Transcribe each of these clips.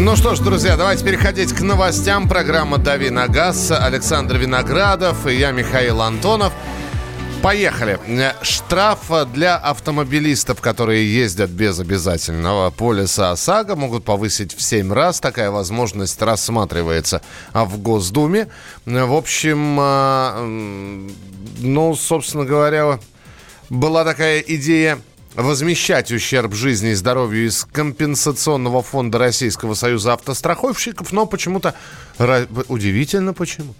Ну что ж, друзья, давайте переходить к новостям. Программа «Дави на газ». Александр Виноградов и я, Михаил Антонов. Поехали. Штраф для автомобилистов, которые ездят без обязательного полиса ОСАГО, могут повысить в 7 раз. Такая возможность рассматривается в Госдуме. В общем, а, ну, собственно говоря, была такая идея возмещать ущерб жизни и здоровью из компенсационного фонда Российского союза автостраховщиков, но почему-то удивительно почему.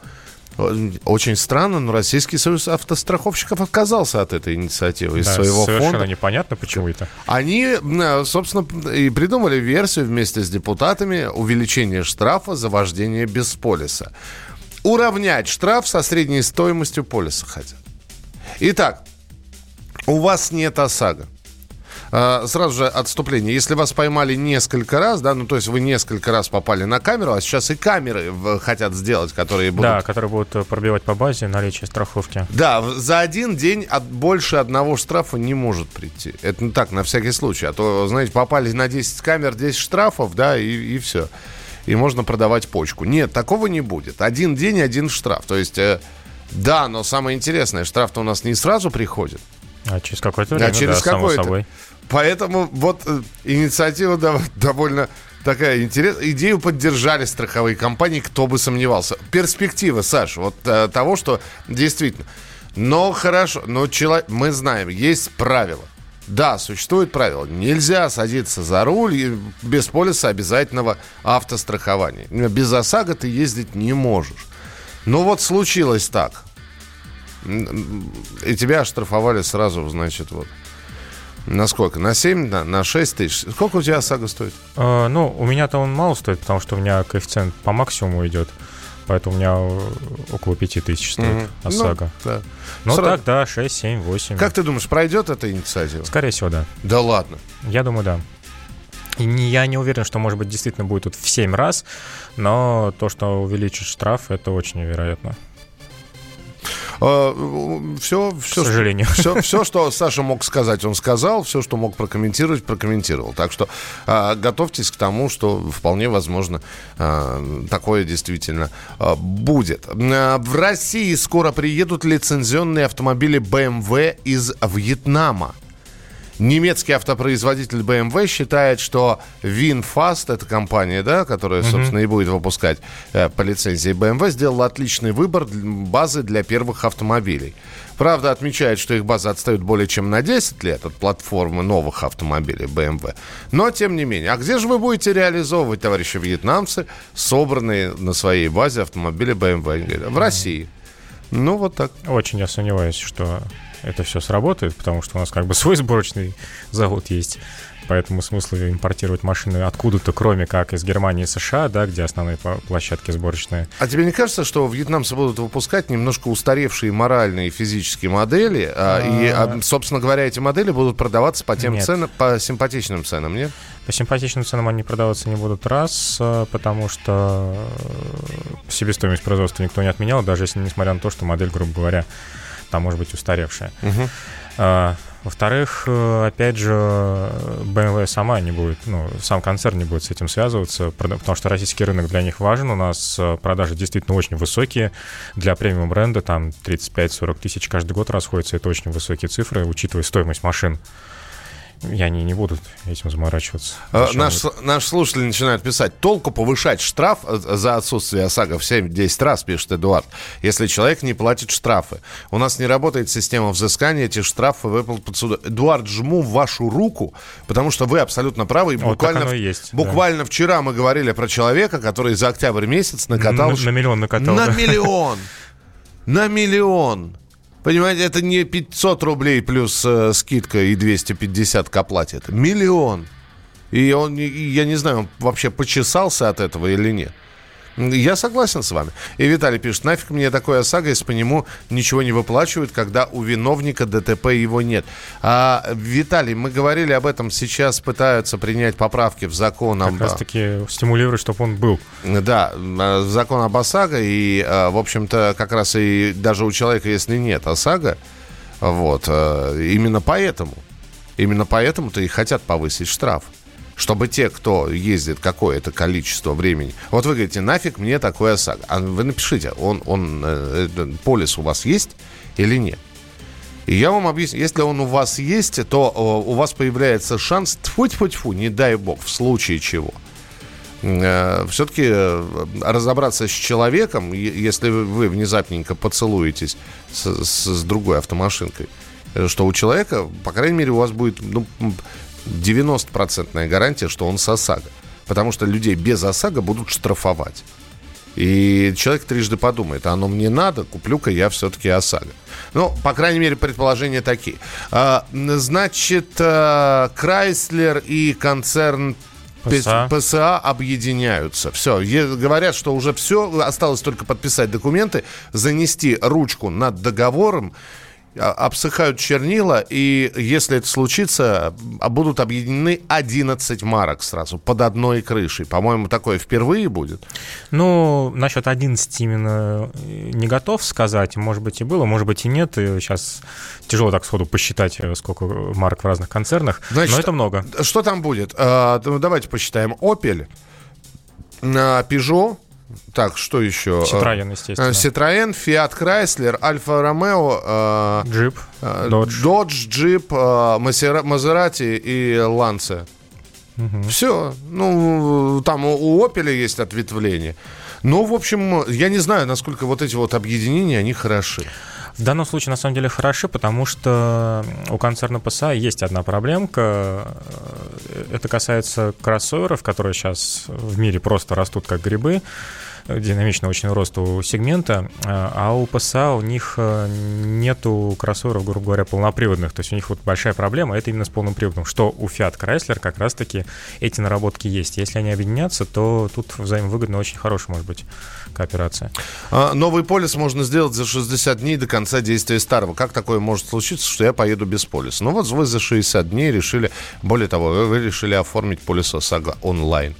Очень странно, но Российский союз автостраховщиков отказался от этой инициативы из да, своего совершенно фонда. Совершенно непонятно, почему это. Они, собственно, и придумали версию вместе с депутатами увеличения штрафа за вождение без полиса. Уравнять штраф со средней стоимостью полиса хотят. Итак, у вас нет ОСАГО. А, сразу же отступление. Если вас поймали несколько раз, да, ну то есть вы несколько раз попали на камеру, а сейчас и камеры хотят сделать, которые будут... Да, которые будут э, пробивать по базе наличие страховки. Да, за один день от больше одного штрафа не может прийти. Это ну так, на всякий случай. А то, знаете, попали на 10 камер, 10 штрафов, да, и, и все. И можно продавать почку. Нет, такого не будет. Один день, один штраф. То есть... Э, да, но самое интересное, штраф-то у нас не сразу приходит. А через какое-то время, а через да, какое-то. собой. Поэтому вот э, инициатива довольно такая интересная. Идею поддержали страховые компании, кто бы сомневался. Перспектива, Саша, вот э, того, что действительно. Но хорошо, но человек, мы знаем, есть правила. Да, существует правило. Нельзя садиться за руль без полиса обязательного автострахования. Без ОСАГО ты ездить не можешь. Ну вот случилось так. И тебя оштрафовали сразу, значит, вот. На сколько? На 7, на, на 6 тысяч? Сколько у тебя ОСАГО стоит? Э, ну, у меня-то он мало стоит, потому что у меня коэффициент по максимуму идет. Поэтому у меня около 5 тысяч стоит mm-hmm. ОСАГО. Ну, да. Ну Сразу... так, да, 6, 7, 8. Как ты думаешь, пройдет эта инициатива? Скорее всего, да. Да ладно? Я думаю, да. И не, я не уверен, что, может быть, действительно будет тут в 7 раз, но то, что увеличит штраф, это очень невероятно. Все, все, К сожалению. Все, все, что Саша мог сказать, он сказал. Все, что мог прокомментировать, прокомментировал. Так что а, готовьтесь к тому, что вполне возможно а, такое действительно а, будет. В России скоро приедут лицензионные автомобили BMW из Вьетнама. Немецкий автопроизводитель BMW считает, что VinFast, эта компания, да, которая, собственно, mm-hmm. и будет выпускать э, по лицензии BMW, сделала отличный выбор базы для первых автомобилей. Правда, отмечает, что их база отстает более чем на 10 лет от платформы новых автомобилей BMW. Но, тем не менее, а где же вы будете реализовывать, товарищи вьетнамцы, собранные на своей базе автомобили BMW? В России. Ну, вот так. Очень я сомневаюсь, что это все сработает, потому что у нас как бы свой сборочный завод есть. Поэтому смысла импортировать машины откуда-то, кроме как из Германии и США, да, где основные площадки сборочные. А тебе не кажется, что вьетнамцы будут выпускать немножко устаревшие моральные и физические модели, а, и, а, собственно говоря, эти модели будут продаваться по тем ценам, по симпатичным ценам, нет? По симпатичным ценам они продаваться не будут раз, а, потому что э, себестоимость производства никто не отменял, даже если несмотря на то, что модель, грубо говоря, там может быть устаревшая. Угу. А, во-вторых, э, опять же, BMW сама не будет, ну, сам концерн не будет с этим связываться, потому что российский рынок для них важен. У нас э, продажи действительно очень высокие. Для премиум бренда там 35-40 тысяч каждый год расходятся. Это очень высокие цифры, учитывая стоимость машин и они не будут этим заморачиваться. А, наш, наш слушатель начинает писать, толку повышать штраф э, за отсутствие ОСАГО в 7-10 раз, пишет Эдуард, если человек не платит штрафы. У нас не работает система взыскания, эти штрафы выплат суда. Эдуард, жму вашу руку, потому что вы абсолютно правы. И вот буквально, есть, буквально да. вчера мы говорили про человека, который за октябрь месяц накатал... На, на миллион накатал. На да. миллион! На миллион! Понимаете, это не 500 рублей плюс э, скидка и 250 к оплате. Это миллион. И он, я не знаю, он вообще почесался от этого или нет. Я согласен с вами. И Виталий пишет, нафиг мне такое ОСАГО, если по нему ничего не выплачивают, когда у виновника ДТП его нет. А, Виталий, мы говорили об этом, сейчас пытаются принять поправки в закон об... Как раз таки стимулировать, чтобы он был. Да, в закон об ОСАГО, и, а, в общем-то, как раз и даже у человека, если нет ОСАГО, вот, а, именно поэтому, именно поэтому-то и хотят повысить штраф чтобы те, кто ездит какое-то количество времени... Вот вы говорите, нафиг мне такой ОСАГО. А вы напишите, он, он, э, полис у вас есть или нет? И я вам объясню, если он у вас есть, то э, у вас появляется шанс, тьфу-тьфу-тьфу, не дай бог, в случае чего э, – все-таки э, разобраться с человеком, если вы внезапненько поцелуетесь с, с, с другой автомашинкой, что у человека, по крайней мере, у вас будет ну, 90% гарантия, что он с ОСАГО. Потому что людей без ОСАГО будут штрафовать. И человек трижды подумает, а оно мне надо, куплю-ка я все-таки ОСАГО. Ну, по крайней мере, предположения такие. А, значит, а, Крайслер и концерн ПСА. ПСА объединяются. Все. Говорят, что уже все. Осталось только подписать документы, занести ручку над договором обсыхают чернила, и если это случится, а, будут объединены 11 марок сразу под одной крышей. По-моему, такое впервые будет. Ну, насчет 11 именно э, не готов сказать. Может быть, и было, может быть, и нет. И сейчас тяжело так сходу посчитать, э, сколько марок в разных концернах, Значит, но это много. Что там будет? А, давайте посчитаем. Opel, Peugeot, так, что еще? Citroёn, естественно. Citroёn, Fiat Chrysler, Альфа Ромео, Джип, Dodge, Dodge Jeep, Maserati и Lancia. Угу. Все. Ну, там у Opel есть ответвление. Ну, в общем, я не знаю, насколько вот эти вот объединения, они хороши. В данном случае, на самом деле, хороши, потому что у концерна PSA есть одна проблемка. Это касается кроссоверов, которые сейчас в мире просто растут как грибы динамичный очень рост у сегмента, а у PSA у них э, нету кроссоверов, грубо говоря, полноприводных. То есть у них вот большая проблема, это именно с полным приводом, что у Fiat Chrysler как раз-таки эти наработки есть. Если они объединятся, то тут взаимовыгодно очень хорошая может быть кооперация. А, новый полис можно сделать за 60 дней до конца действия старого. Как такое может случиться, что я поеду без полиса? Ну вот вы за 60 дней решили, более того, вы решили оформить полис ОСАГО онлайн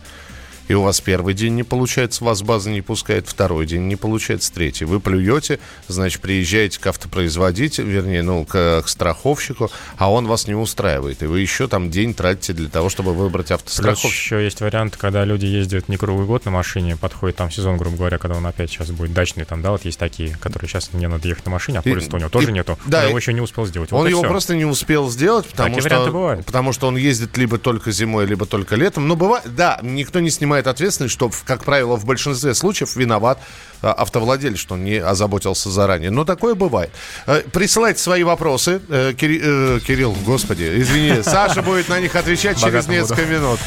и у вас первый день не получается, вас база не пускает, второй день не получается, третий. Вы плюете, значит, приезжаете к автопроизводителю, вернее, ну, к, к страховщику, а он вас не устраивает. И вы еще там день тратите для того, чтобы выбрать автостраховщика. Плюс еще есть вариант, когда люди ездят не круглый год на машине, подходит там сезон, грубо говоря, когда он опять сейчас будет дачный, там, да, вот есть такие, которые сейчас не надо ехать на машине, а полис у него тоже и, нету. Да, он его еще не успел сделать. Вот он его все. просто не успел сделать, потому что, потому что он ездит либо только зимой, либо только летом. Но бывает, да, никто не снимает принимает ответственность, что, как правило, в большинстве случаев виноват а, автовладелец, что он не озаботился заранее. Но такое бывает. Э, присылайте свои вопросы. Э, э, Кирилл, господи, извини, Саша будет на них отвечать через несколько минут.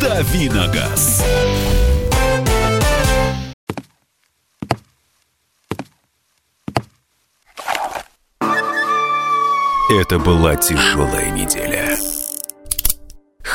Давиногаз. Это была тяжелая неделя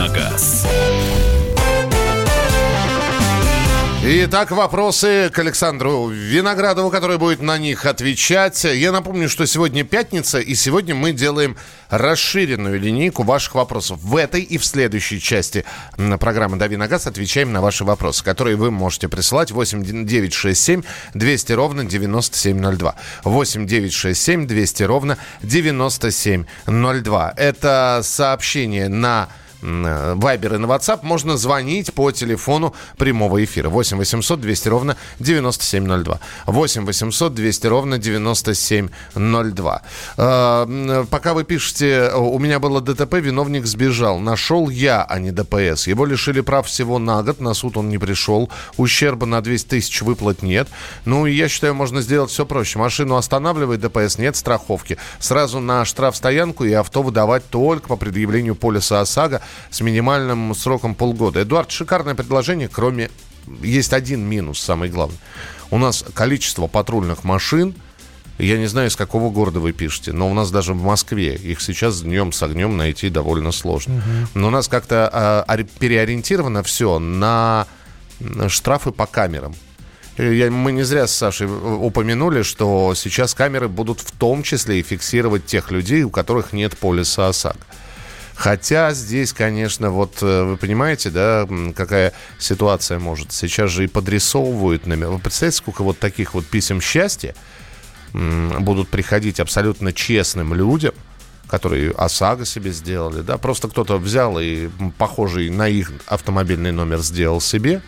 Давиногаз. Итак, вопросы к Александру Виноградову, который будет на них отвечать. Я напомню, что сегодня пятница, и сегодня мы делаем расширенную линейку ваших вопросов. В этой и в следующей части программы «Дави на газ» отвечаем на ваши вопросы, которые вы можете присылать 8 967 200 ровно 9702. 8 967 200 ровно 9702. Это сообщение на Вайбер и на WhatsApp можно звонить по телефону прямого эфира. 8 800 200 ровно 9702. 8 800 200 ровно 9702. Э, пока вы пишете, у меня было ДТП, виновник сбежал. Нашел я, а не ДПС. Его лишили прав всего на год, на суд он не пришел. Ущерба на 200 тысяч выплат нет. Ну, я считаю, можно сделать все проще. Машину останавливает, ДПС нет страховки. Сразу на штрафстоянку и авто выдавать только по предъявлению полиса ОСАГО с минимальным сроком полгода. Эдуард, шикарное предложение, кроме... Есть один минус, самый главный. У нас количество патрульных машин, я не знаю, из какого города вы пишете, но у нас даже в Москве их сейчас днем с огнем найти довольно сложно. Угу. Но у нас как-то э, переориентировано все на штрафы по камерам. Я, мы не зря с Сашей упомянули, что сейчас камеры будут в том числе и фиксировать тех людей, у которых нет полиса ОСАГО. Хотя здесь, конечно, вот э, вы понимаете, да, какая ситуация может. Сейчас же и подрисовывают номер. Вы представляете, сколько вот таких вот писем счастья будут приходить абсолютно честным людям, которые ОСАГО себе сделали, да, просто кто-то взял и похожий на их автомобильный номер сделал себе,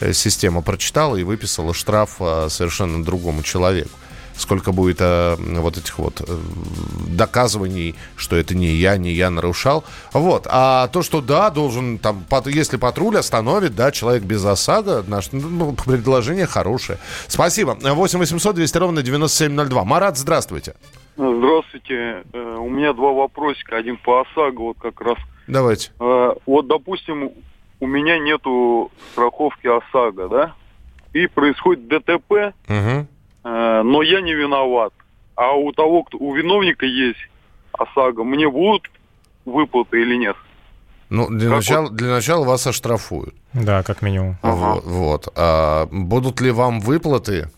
э, система прочитала и выписала штраф э, совершенно другому человеку сколько будет э, вот этих вот э, доказываний, что это не я, не я нарушал. Вот. А то, что да, должен там, если патруль остановит, да, человек без ОСАГО, наше ну, предложение хорошее. Спасибо. 8 800 200 ровно 9702. Марат, здравствуйте. Здравствуйте. Э, у меня два вопросика. Один по ОСАГО, вот как раз. Давайте. Э, вот, допустим, у меня нету страховки ОСАГО, да? И происходит ДТП. Угу. Э, но я не виноват. А у того, кто у виновника есть ОСАГО, мне будут выплаты или нет? Ну, для, начала, вот? для начала вас оштрафуют. Да, как минимум. Ага. Вот. вот. А будут ли вам выплаты?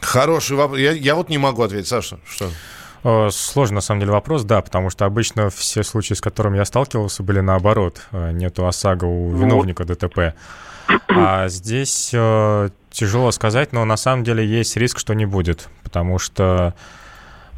Хороший вопрос. Я, я вот не могу ответить. Саша, что? Э, сложный, на самом деле, вопрос, да, потому что обычно все случаи, с которыми я сталкивался, были наоборот. Э, нету ОСАГО у виновника вот. ДТП. А здесь э, тяжело сказать, но на самом деле есть риск, что не будет, потому что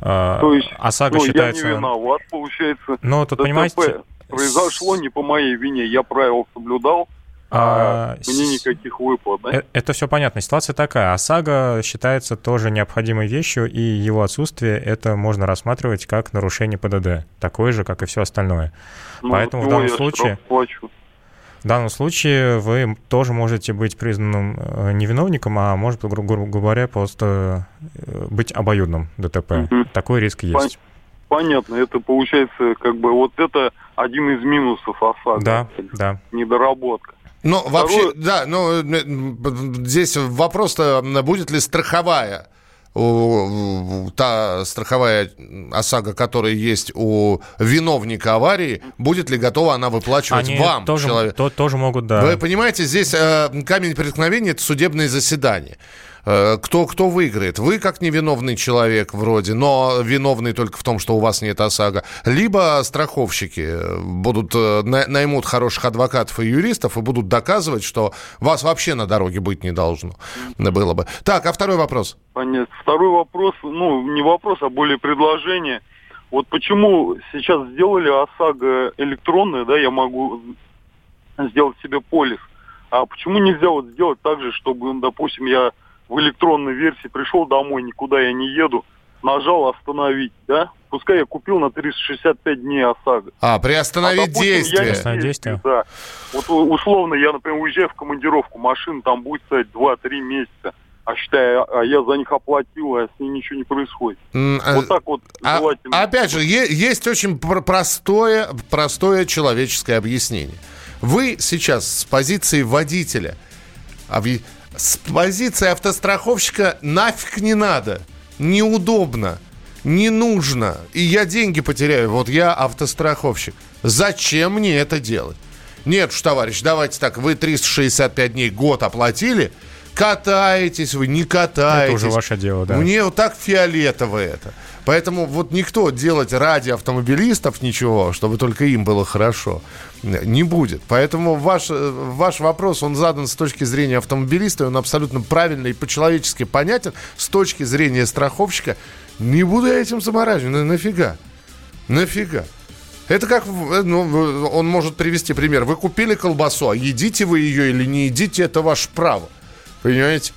То есть, ОСАГО ну, считается... я не виноват, получается. Ну, тут, ДТП понимаете... Произошло не по моей вине, я правила соблюдал, а, а мне никаких выплат, да? Э, это все понятно. Ситуация такая. ОСАГО считается тоже необходимой вещью, и его отсутствие это можно рассматривать как нарушение ПДД. Такое же, как и все остальное. Ну, Поэтому в данном случае... Плачу. В данном случае вы тоже можете быть признанным э, невиновником, а может, грубо говоря, просто э, быть обоюдным ДТП. Угу. Такой риск есть. Понятно, это получается как бы вот это один из минусов ОСАГО. Да, да. Недоработка. Ну, вообще, да, но э, здесь вопрос-то, будет ли страховая та страховая ОСАГО, которая есть у виновника аварии, будет ли готова она выплачивать Они вам, тоже, человек? То, тоже могут, да. Вы понимаете, здесь э, камень преткновения – это судебное заседание. Э, кто, кто выиграет? Вы как невиновный человек вроде, но виновный только в том, что у вас нет ОСАГО. Либо страховщики э, будут, э, наймут хороших адвокатов и юристов и будут доказывать, что вас вообще на дороге быть не должно было бы. Так, а второй вопрос? Понятно. Второй вопрос, ну, не вопрос, а более предложение. Вот почему сейчас сделали ОСАГО электронное, да, я могу сделать себе полис, а почему нельзя вот сделать так же, чтобы, допустим, я в электронной версии, пришел домой, никуда я не еду, нажал остановить, да? Пускай я купил на 365 дней ОСАГО. А, приостановить а, допустим, действие. Я не действие. Да. Вот условно я, например, уезжаю в командировку, машина там будет стоять 2-3 месяца. А считай, а я за них оплатил, а с ней ничего не происходит. Mm, вот так вот а, желательно. Опять же, есть очень простое, простое человеческое объяснение. Вы сейчас с позиции водителя с позиции автостраховщика нафиг не надо. Неудобно. Не нужно. И я деньги потеряю. Вот я автостраховщик. Зачем мне это делать? Нет уж, товарищ, давайте так. Вы 365 дней год оплатили. Катаетесь вы, не катаетесь. Это уже ваше дело, да. Мне вот так фиолетово это. Поэтому вот никто делать ради автомобилистов ничего, чтобы только им было хорошо, не будет. Поэтому ваш, ваш вопрос, он задан с точки зрения автомобилиста, он абсолютно правильный и по-человечески понятен. С точки зрения страховщика, не буду я этим замораживать. На, нафига? Нафига? Это как, ну, он может привести пример. Вы купили колбасу, а едите вы ее или не едите, это ваше право. Понимаете?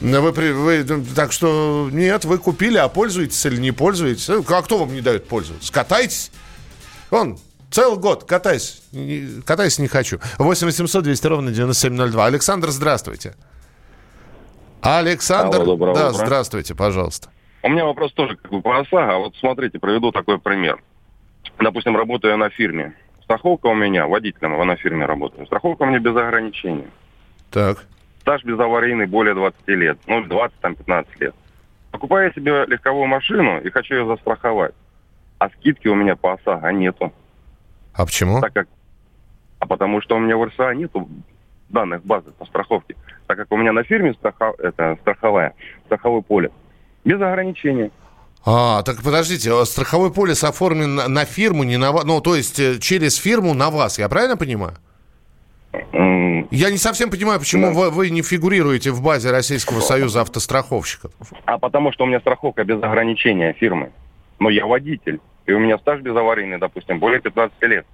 Вы, вы, так что нет, вы купили, а пользуетесь или не пользуетесь? А кто вам не дает пользоваться? Катайтесь. Он целый год катайся. Катайся не хочу. 8 800 200 ровно 9702. Александр, здравствуйте. Александр, Алло, да, утра. здравствуйте, пожалуйста. У меня вопрос тоже как бы по ОСАГО. Вот смотрите, приведу такой пример. Допустим, работаю я на фирме. Страховка у меня, водителем я на фирме работаю. Страховка у меня без ограничений. Так. Стаж безаварийный более 20 лет, ну, 20, там, 15 лет. Покупаю себе легковую машину и хочу ее застраховать. А скидки у меня по ОСАГО нету. А почему? Так как... А потому что у меня в РСА нету данных базы по страховке. Так как у меня на фирме страхов... это, страховая, страховое поле. Без ограничений. А, так подождите, а страховой полис оформлен на, на фирму, не на вас, ну, то есть э, через фирму на вас, я правильно понимаю? Я не совсем понимаю, почему да. вы, вы не фигурируете в базе Российского Союза автостраховщиков. А потому что у меня страховка без ограничения фирмы. Но я водитель, и у меня стаж безаварийный, допустим, более 15 лет.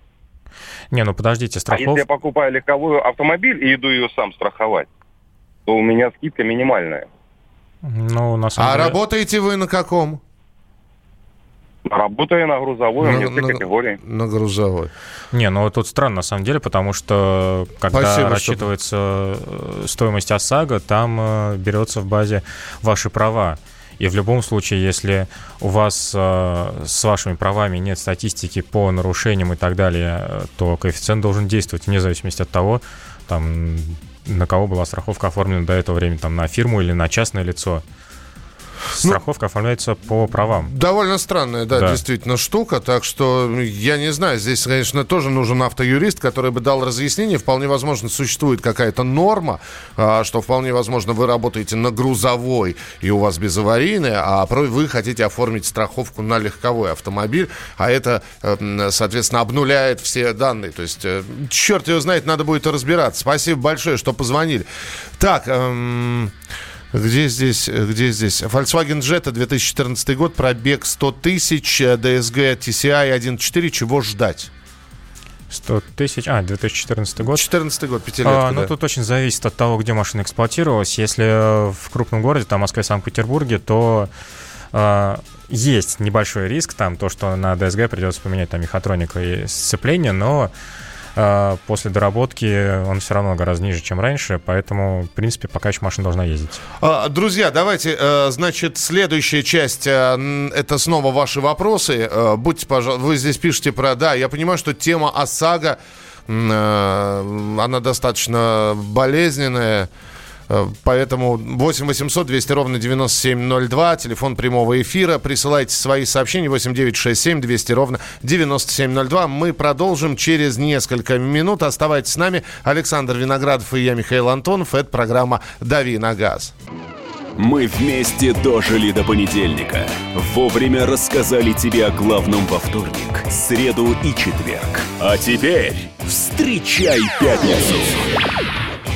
Не, ну подождите, страховка... А если я покупаю легковую автомобиль и иду ее сам страховать, то у меня скидка минимальная. Ну, на самом а деле... работаете вы на каком? Работаю на грузовой, на, у меня все на, категории. На грузовой. Не, ну тут странно на самом деле, потому что когда Спасибо, рассчитывается что... Э, стоимость ОСАГО, там э, берется в базе ваши права. И в любом случае, если у вас э, с вашими правами нет статистики по нарушениям и так далее, то коэффициент должен действовать вне зависимости от того, там, на кого была страховка оформлена до этого времени, там, на фирму или на частное лицо. Ну, Страховка ну, оформляется по правам. Довольно странная, да, да, действительно, штука. Так что, я не знаю, здесь, конечно, тоже нужен автоюрист, который бы дал разъяснение. Вполне возможно, существует какая-то норма, а, что вполне возможно вы работаете на грузовой и у вас безаварийная, а вы хотите оформить страховку на легковой автомобиль, а это, э, соответственно, обнуляет все данные. То есть, э, черт его знает, надо будет разбираться. Спасибо большое, что позвонили. Так, эм... Где здесь, где здесь? Volkswagen Jetta 2014 год, пробег 100 тысяч, DSG TCI 1.4, чего ждать? 100 тысяч, а, 2014 год. 2014 год, пятилетка, а, Ну, да. тут очень зависит от того, где машина эксплуатировалась. Если в крупном городе, там, Москве, Санкт-Петербурге, то э, есть небольшой риск, там, то, что на DSG придется поменять там мехатроника и сцепление, но а, после доработки он все равно гораздо ниже, чем раньше, поэтому, в принципе, пока еще машина должна ездить. А, друзья, давайте, э, значит, следующая часть, э, это снова ваши вопросы. Э, будьте, пожалуйста, вы здесь пишете про, да, я понимаю, что тема ОСАГО, она достаточно болезненная, поэтому 8 800 200 ровно 9702, телефон прямого эфира. Присылайте свои сообщения 8 9 6 7 200 ровно 9702. Мы продолжим через несколько минут. Оставайтесь с нами. Александр Виноградов и я, Михаил Антонов. Это программа «Дави на газ». Мы вместе дожили до понедельника. Вовремя рассказали тебе о главном во вторник, среду и четверг. А теперь встречай пятницу!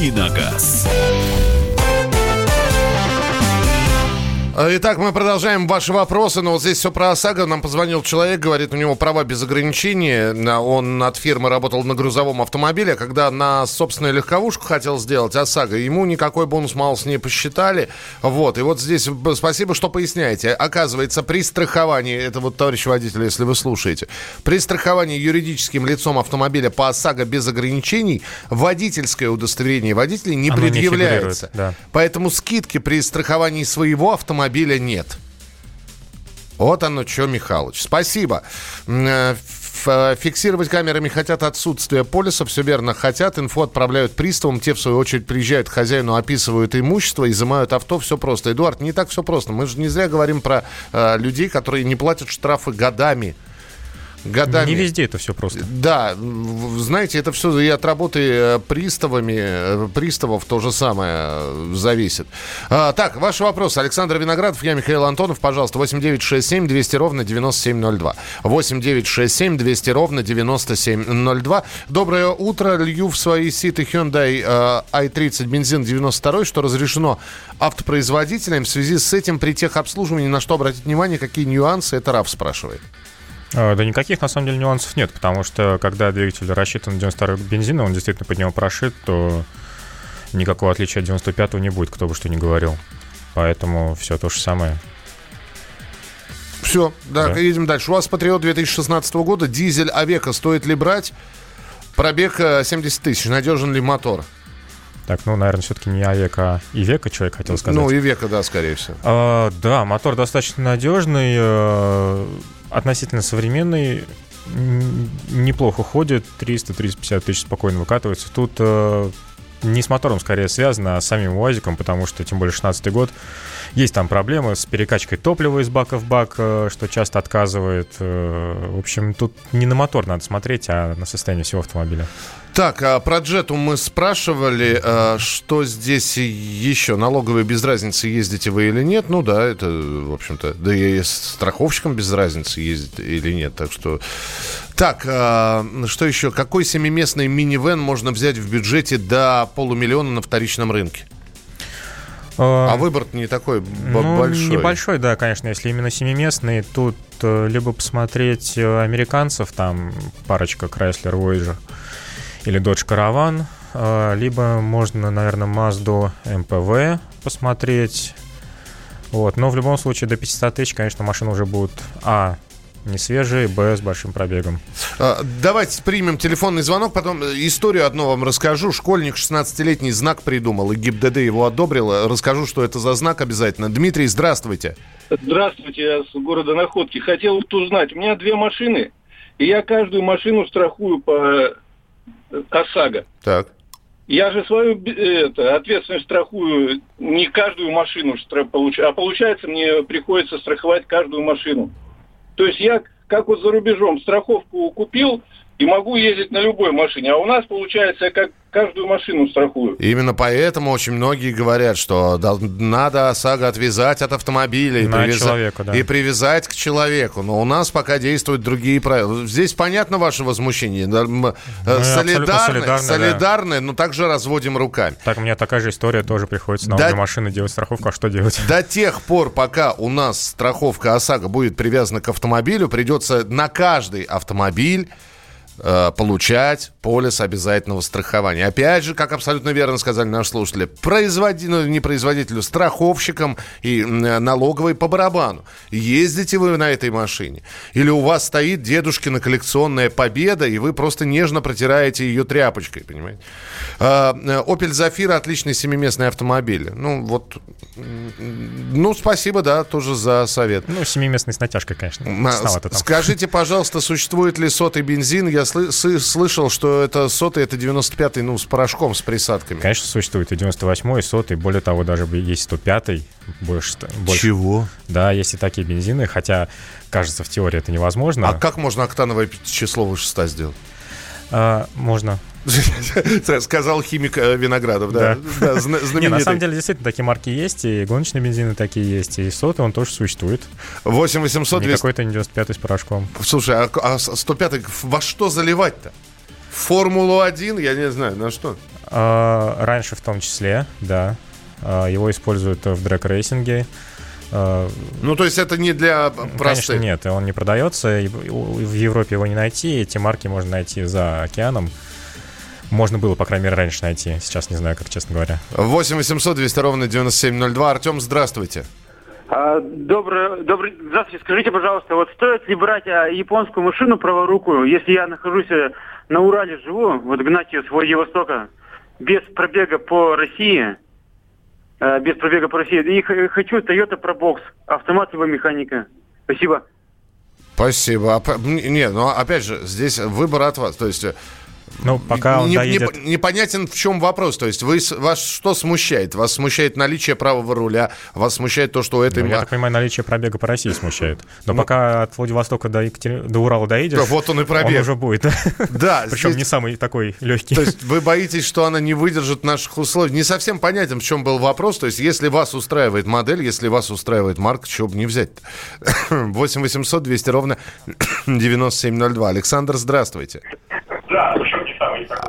«Давиногаз». Итак, мы продолжаем ваши вопросы. Но вот здесь все про ОСАГО. Нам позвонил человек, говорит, у него права без ограничений. Он от фирмы работал на грузовом автомобиле. Когда на собственную легковушку хотел сделать ОСАГО, ему никакой бонус малос не посчитали. Вот. И вот здесь спасибо, что поясняете. Оказывается, при страховании, это вот, товарищ водитель, если вы слушаете, при страховании юридическим лицом автомобиля по ОСАГО без ограничений водительское удостоверение водителя не Оно предъявляется. Не да. Поэтому скидки при страховании своего автомобиля автомобиля нет. Вот оно что, Михалыч. Спасибо. Э, э, фиксировать камерами хотят отсутствие полиса, все верно хотят. Инфу отправляют приставам, те, в свою очередь, приезжают к хозяину, описывают имущество, изымают авто, все просто. Эдуард, не так все просто. Мы же не зря говорим про э, людей, которые не платят штрафы годами годами. Не везде это все просто. Да, знаете, это все и от работы э, приставами, э, приставов то же самое э, зависит. А, так, ваш вопрос. Александр Виноградов, я Михаил Антонов, пожалуйста, 8967 200 ровно 9702. 8967 200 ровно 9702. Доброе утро. Лью в свои ситы Hyundai i30 бензин 92, что разрешено автопроизводителям. В связи с этим при техобслуживании на что обратить внимание, какие нюансы, это Раф спрашивает. А, да никаких, на самом деле, нюансов нет, потому что, когда двигатель рассчитан на 92 бензина, он действительно под него прошит, то никакого отличия от 95-го не будет, кто бы что ни говорил. Поэтому все то же самое. Все, да, да, едем дальше. У вас Патриот 2016 года, дизель Авека, стоит ли брать? Пробег 70 э, тысяч, надежен ли мотор? Так, ну, наверное, все-таки не Авека, а Ивека, человек хотел сказать. Ну, Ивека, да, скорее всего. А, да, мотор достаточно надежный, э, относительно современный, неплохо ходит, 300-350 тысяч спокойно выкатывается. Тут э, не с мотором скорее связано, а с самим УАЗиком, потому что, тем более, 16 год, есть там проблемы с перекачкой топлива из бака в бак, э, что часто отказывает. Э, в общем, тут не на мотор надо смотреть, а на состояние всего автомобиля. Так, а про джету мы спрашивали, а, что здесь еще? Налоговые без разницы, ездите вы или нет? Ну да, это, в общем-то, да и страховщикам без разницы, ездить или нет. Так что... Так, а, что еще? Какой семиместный минивэн можно взять в бюджете до полумиллиона на вторичном рынке? А, а выбор не такой ну, большой. Небольшой, да, конечно, если именно семиместный. Тут э, либо посмотреть э, американцев, там парочка Chrysler Voyager, или Dodge Caravan, э, либо можно, наверное, Mazda MPV посмотреть. Вот. Но в любом случае до 500 тысяч, конечно, машины уже будут А не свежие, Б с большим пробегом. А, давайте примем телефонный звонок, потом историю одну вам расскажу. Школьник 16-летний знак придумал, и ГИБДД его одобрил. Расскажу, что это за знак обязательно. Дмитрий, здравствуйте. Здравствуйте, я с города Находки. Хотел узнать, у меня две машины, и я каждую машину страхую по ОСАГО. Так. Я же свою это, ответственность страхую не каждую машину, а получается мне приходится страховать каждую машину. То есть я, как вот за рубежом, страховку купил, и могу ездить на любой машине. А у нас, получается, я как каждую машину страхую. Именно поэтому очень многие говорят, что надо ОСАГО отвязать от автомобиля и, привяз... человека, да. и привязать к человеку. Но у нас пока действуют другие правила. Здесь понятно ваше возмущение. Мы солидарны, солидарны, солидарны да. но также разводим руками. Так, у меня такая же история, тоже приходится на до... машины делать страховку. А что делать? До тех пор, пока у нас страховка ОСАГО будет привязана к автомобилю, придется на каждый автомобиль Э, получать полис обязательного страхования. Опять же, как абсолютно верно сказали наши слушатели, производителю, ну, не производителю, страховщикам и налоговой по барабану. Ездите вы на этой машине, или у вас стоит дедушкина коллекционная победа, и вы просто нежно протираете ее тряпочкой, понимаете? Э, Opel Zafira отличный семиместный автомобиль. Ну, вот, ну, спасибо, да, тоже за совет. Ну, семиместный с натяжкой, конечно. Скажите, пожалуйста, существует ли сотый бензин? Я сл- слышал, что это сотый, это 95-й, ну, с порошком, с присадками. Конечно, существует и 98-й, и сотый. Более того, даже есть 105-й. Больше, больше. Чего? Да, есть и такие бензины, хотя, кажется, в теории это невозможно. А как можно октановое число выше 100 сделать? А, можно. Сказал химик э, Виноградов, да. да. да знаменитый. Не, на самом деле, действительно, такие марки есть, и гоночные бензины такие есть, и сотый он тоже существует. 8 800 200... какой-то не 95 с порошком. Слушай, а, а 105 во что заливать-то? Формулу-1, я не знаю, на что? А, раньше в том числе, да. А, его используют в дрэк-рейсинге. А, ну, то есть это не для простых? Конечно, нет, он не продается, в Европе его не найти, эти марки можно найти за океаном. Можно было, по крайней мере, раньше найти. Сейчас не знаю, как, честно говоря. 8 800 200 ровно 9702. Артем, здравствуйте. А, добрый, добрый, здравствуйте. Скажите, пожалуйста, вот стоит ли брать а, японскую машину праворукую, если я нахожусь э, на Урале, живу, вот гнать ее с Владивостока, без пробега по России, э, без пробега по России, и хочу Toyota Probox, автомат его механика. Спасибо. Спасибо. А, не, ну опять же, здесь выбор от вас. То есть э, ну, пока он не, доедет... Не, непонятен, в чем вопрос. То есть вы, вас что смущает? Вас смущает наличие правого руля? Вас смущает то, что у этой... Ну, я так понимаю, наличие пробега по России смущает. Но ну, пока от Владивостока до, Екатер... до Урала доедешь... Да, вот он и пробег. Он уже будет. Да. Причем не самый такой легкий. То есть вы боитесь, что она не выдержит наших условий? Не совсем понятен, в чем был вопрос. То есть если вас устраивает модель, если вас устраивает марка, чего бы не взять 8 800 200 ровно 9702. Александр, здравствуйте.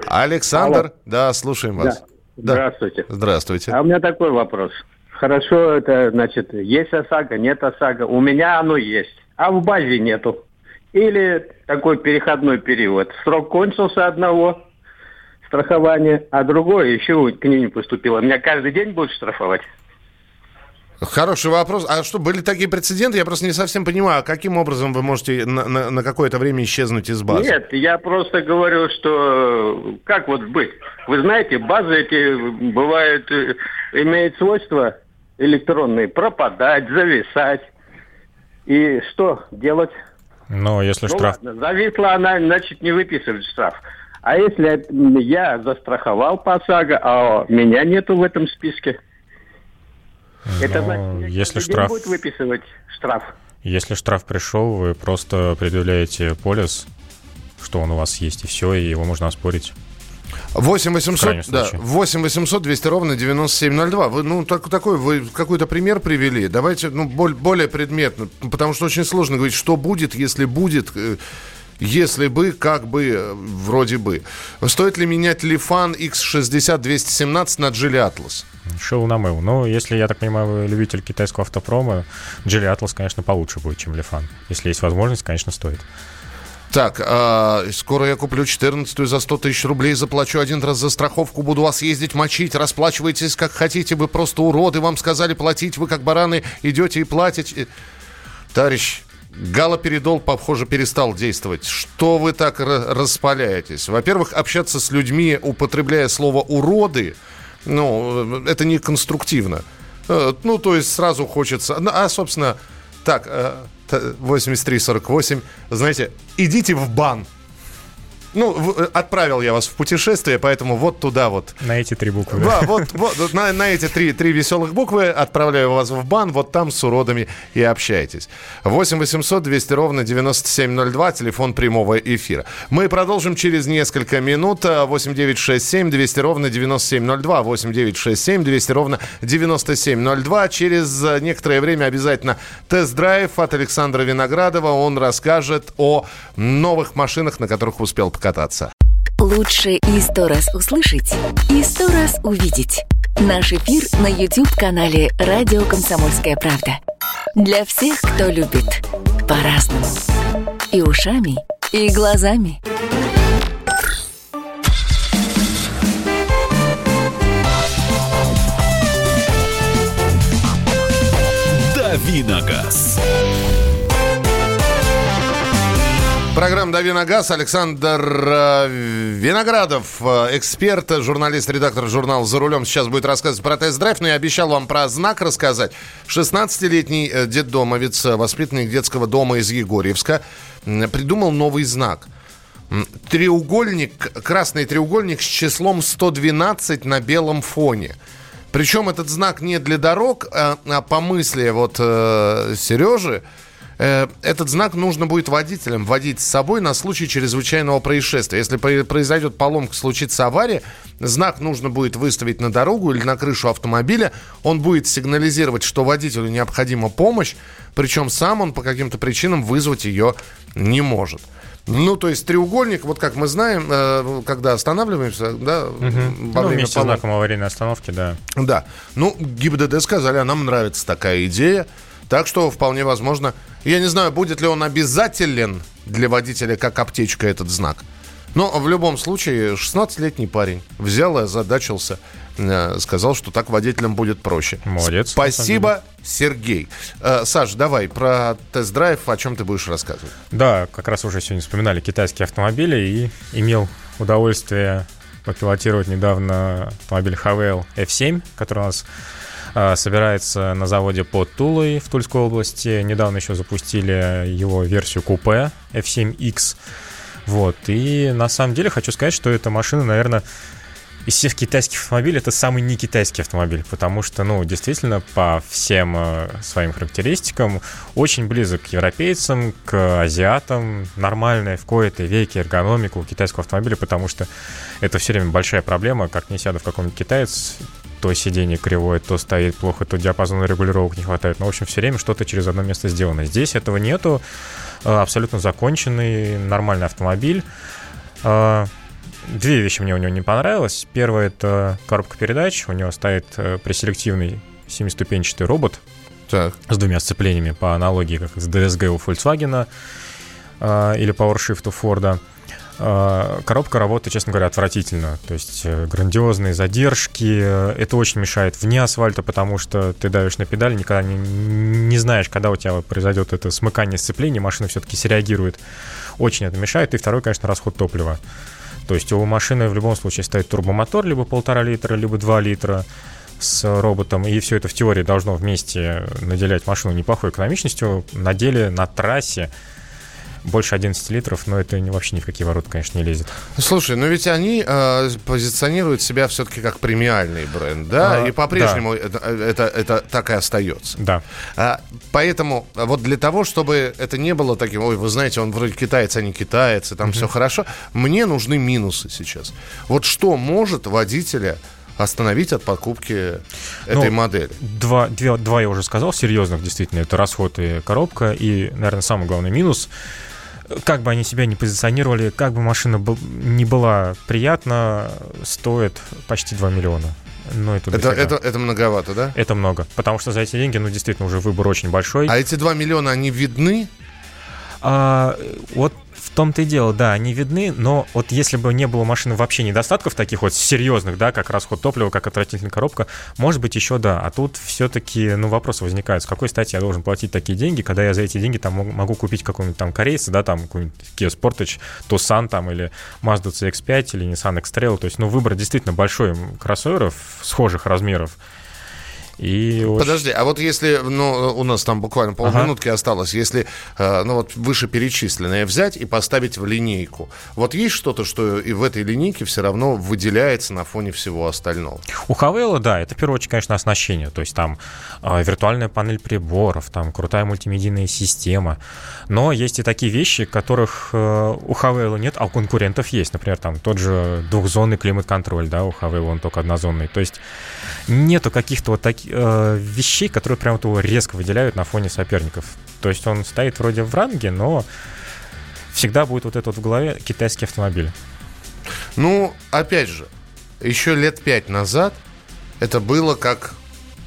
Александр, Алло. да, слушаем вас. Да. Здравствуйте. Здравствуйте. А у меня такой вопрос. Хорошо, это значит, есть ОСАГО, нет ОСАГО. У меня оно есть, а в базе нету. Или такой переходной период. Срок кончился одного страхования, а другое еще к ним не поступило. Меня каждый день будут штрафовать. Хороший вопрос. А что, были такие прецеденты? Я просто не совсем понимаю, а каким образом вы можете на, на, на какое-то время исчезнуть из базы? Нет, я просто говорю, что как вот быть? Вы знаете, базы эти бывают, э, имеют свойство электронные пропадать, зависать. И что делать? Ну, если ну, штраф... Ладно, зависла она, значит, не выписывать штраф. А если я застраховал по ОСАГО, а меня нету в этом списке? Это значит, если штраф... будет выписывать штраф. Если штраф пришел, вы просто предъявляете полис, что он у вас есть, и все, и его можно оспорить. 8 800, да, 8 800 200 ровно 9702. Вы, ну, так, такой, вы какой-то пример привели. Давайте, ну, более, более предметно, потому что очень сложно говорить, что будет, если будет, э, если бы, как бы, э, вроде бы. Стоит ли менять Лифан X60 217 на Geely Atlas? Шил на мыл. Ну, если, я так понимаю, вы любитель китайского автопрома, Geely Atlas, конечно, получше будет, чем Лифан. Если есть возможность, конечно, стоит. Так, э, скоро я куплю 14 за 100 тысяч рублей, заплачу один раз за страховку, буду вас ездить мочить, расплачивайтесь как хотите, вы просто уроды, вам сказали платить, вы как бараны идете и платите. Товарищ, Галоперидол, похоже, перестал действовать. Что вы так распаляетесь? Во-первых, общаться с людьми, употребляя слово «уроды», ну, это не конструктивно. Э, ну, то есть сразу хочется... Ну, а, собственно, так, 8348, э, знаете, идите в бан. Ну, э, отправил я вас в путешествие, поэтому вот туда вот. На эти три буквы. Да, вот, вот на, на эти три, три веселых буквы отправляю вас в бан, вот там с уродами и общайтесь. 8 800 200 ровно 9702, телефон прямого эфира. Мы продолжим через несколько минут. 8 9 6 7 200 ровно 9702, 8 9 6 7 200 ровно 9702. Через э, некоторое время обязательно тест-драйв от Александра Виноградова. Он расскажет о новых машинах, на которых успел покататься. Лучше и сто раз услышать, и сто раз увидеть. Наш эфир на YouTube-канале «Радио Комсомольская правда». Для всех, кто любит по-разному. И ушами, и глазами. Давиногаз. Программа «Дави на газ». Александр э, Виноградов, э, эксперт, журналист, редактор журнала «За рулем» сейчас будет рассказывать про тест-драйв, но я обещал вам про знак рассказать. 16-летний э, детдомовец, воспитанник детского дома из Егорьевска, придумал новый знак. Треугольник, красный треугольник с числом 112 на белом фоне. Причем этот знак не для дорог, а, а по мысли вот э, Сережи, этот знак нужно будет водителям водить с собой на случай чрезвычайного происшествия. Если произойдет поломка, случится авария, знак нужно будет выставить на дорогу или на крышу автомобиля. Он будет сигнализировать, что водителю необходима помощь, причем сам он по каким-то причинам вызвать ее не может. Ну, то есть треугольник, вот как мы знаем, э, когда останавливаемся, да, угу. во ну, время вместе полом... знаком аварийной остановки, да. Да. Ну, ГИБДД сказали, а нам нравится такая идея. Так что вполне возможно, я не знаю, будет ли он обязателен для водителя как аптечка этот знак. Но в любом случае 16-летний парень взял и озадачился, э, сказал, что так водителям будет проще. Молодец. Спасибо, Сергей. Э, Саш, давай про тест-драйв, о чем ты будешь рассказывать? Да, как раз уже сегодня вспоминали китайские автомобили и имел удовольствие попилотировать недавно автомобиль Havel F7, который у нас собирается на заводе под Тулой в Тульской области. Недавно еще запустили его версию купе F7X. Вот. И на самом деле хочу сказать, что эта машина, наверное, из всех китайских автомобилей это самый не китайский автомобиль, потому что, ну, действительно, по всем э, своим характеристикам очень близок к европейцам, к азиатам, нормальная в кои-то веке эргономика у китайского автомобиля, потому что это все время большая проблема, как не сяду в каком-нибудь китаец, то сиденье кривое, то стоит плохо, то диапазона регулировок не хватает. Но, ну, в общем, все время что-то через одно место сделано. Здесь этого нету. Э, абсолютно законченный, нормальный автомобиль. Э, две вещи мне у него не понравилось. Первое — это коробка передач. У него стоит э, преселективный семиступенчатый робот так. с двумя сцеплениями по аналогии, как с DSG у Volkswagen. или PowerShift у Форда. Э, коробка работает, честно говоря, отвратительно. То есть э, грандиозные задержки. Э, это очень мешает вне асфальта, потому что ты давишь на педаль, никогда не, не знаешь, когда у тебя произойдет это смыкание сцепления, машина все-таки среагирует. Очень это мешает. И второй, конечно, расход топлива. То есть у машины в любом случае стоит турбомотор, либо полтора литра, либо 2 литра с роботом, и все это в теории должно вместе наделять машину неплохой экономичностью. На деле, на трассе больше 11 литров, но это вообще ни в какие ворота, конечно, не лезет. Слушай, но ведь они э, позиционируют себя все-таки как премиальный бренд, да? А, и по-прежнему да. это, это, это так и остается. Да. А, поэтому вот для того, чтобы это не было таким, ой, вы знаете, он вроде китаец, а не китаец, и там mm-hmm. все хорошо, мне нужны минусы сейчас. Вот что может водителя остановить от покупки этой ну, модели? Два, две, два я уже сказал, серьезных действительно. Это расход и коробка. И, наверное, самый главный минус – как бы они себя не позиционировали, как бы машина не была приятна, стоит почти 2 миллиона. Ну, это, это, это, это многовато, да? Это много. Потому что за эти деньги, ну, действительно, уже выбор очень большой. А эти 2 миллиона, они видны? А, вот в том-то и дело, да, они видны, но вот если бы не было машины вообще недостатков таких вот серьезных, да, как расход топлива, как отвратительная коробка, может быть, еще да. А тут все-таки, ну, вопрос возникает, с какой стати я должен платить такие деньги, когда я за эти деньги там могу купить какого-нибудь там корейца, да, там какой-нибудь Kia Sportage, Tucson там или Mazda CX-5 или Nissan X-Trail, то есть, ну, выбор действительно большой кроссоверов схожих размеров, и Подожди, а вот если, ну, у нас там буквально полминутки ага. осталось, если, э, ну, вот вышеперечисленное взять и поставить в линейку, вот есть что-то, что и в этой линейке все равно выделяется на фоне всего остального? У Хавейла, да, это в первую очередь, конечно, оснащение, то есть там э, виртуальная панель приборов, там крутая мультимедийная система, но есть и такие вещи, которых э, у Хавейла нет, а у конкурентов есть, например, там тот же двухзонный климат-контроль, да, у Хавейла он только однозонный, то есть нету каких-то вот таких э, вещей, которые прям вот его резко выделяют на фоне соперников. То есть он стоит вроде в ранге, но всегда будет вот этот в голове китайский автомобиль. Ну, опять же, еще лет пять назад это было как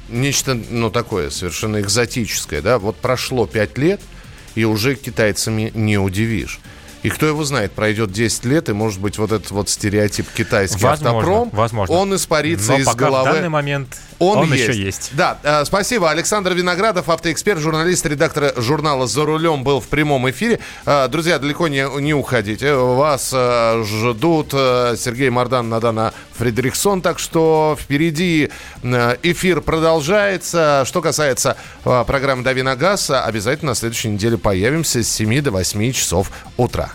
нечто, ну, такое совершенно экзотическое, да. Вот прошло пять лет, и уже китайцами не удивишь. И кто его знает, пройдет 10 лет, и, может быть, вот этот вот стереотип китайский возможно, автопром, возможно. он испарится Но из пока головы. в данный момент он, он есть. еще есть. Да, э, спасибо. Александр Виноградов, автоэксперт, журналист, редактор журнала «За рулем» был в прямом эфире. Э, друзья, далеко не, не уходите. Вас э, ждут э, Сергей Мардан, Надана Фредериксон. Так что впереди эфир продолжается. Что касается э, программы «Дави на газ», обязательно на следующей неделе появимся с 7 до 8 часов утра.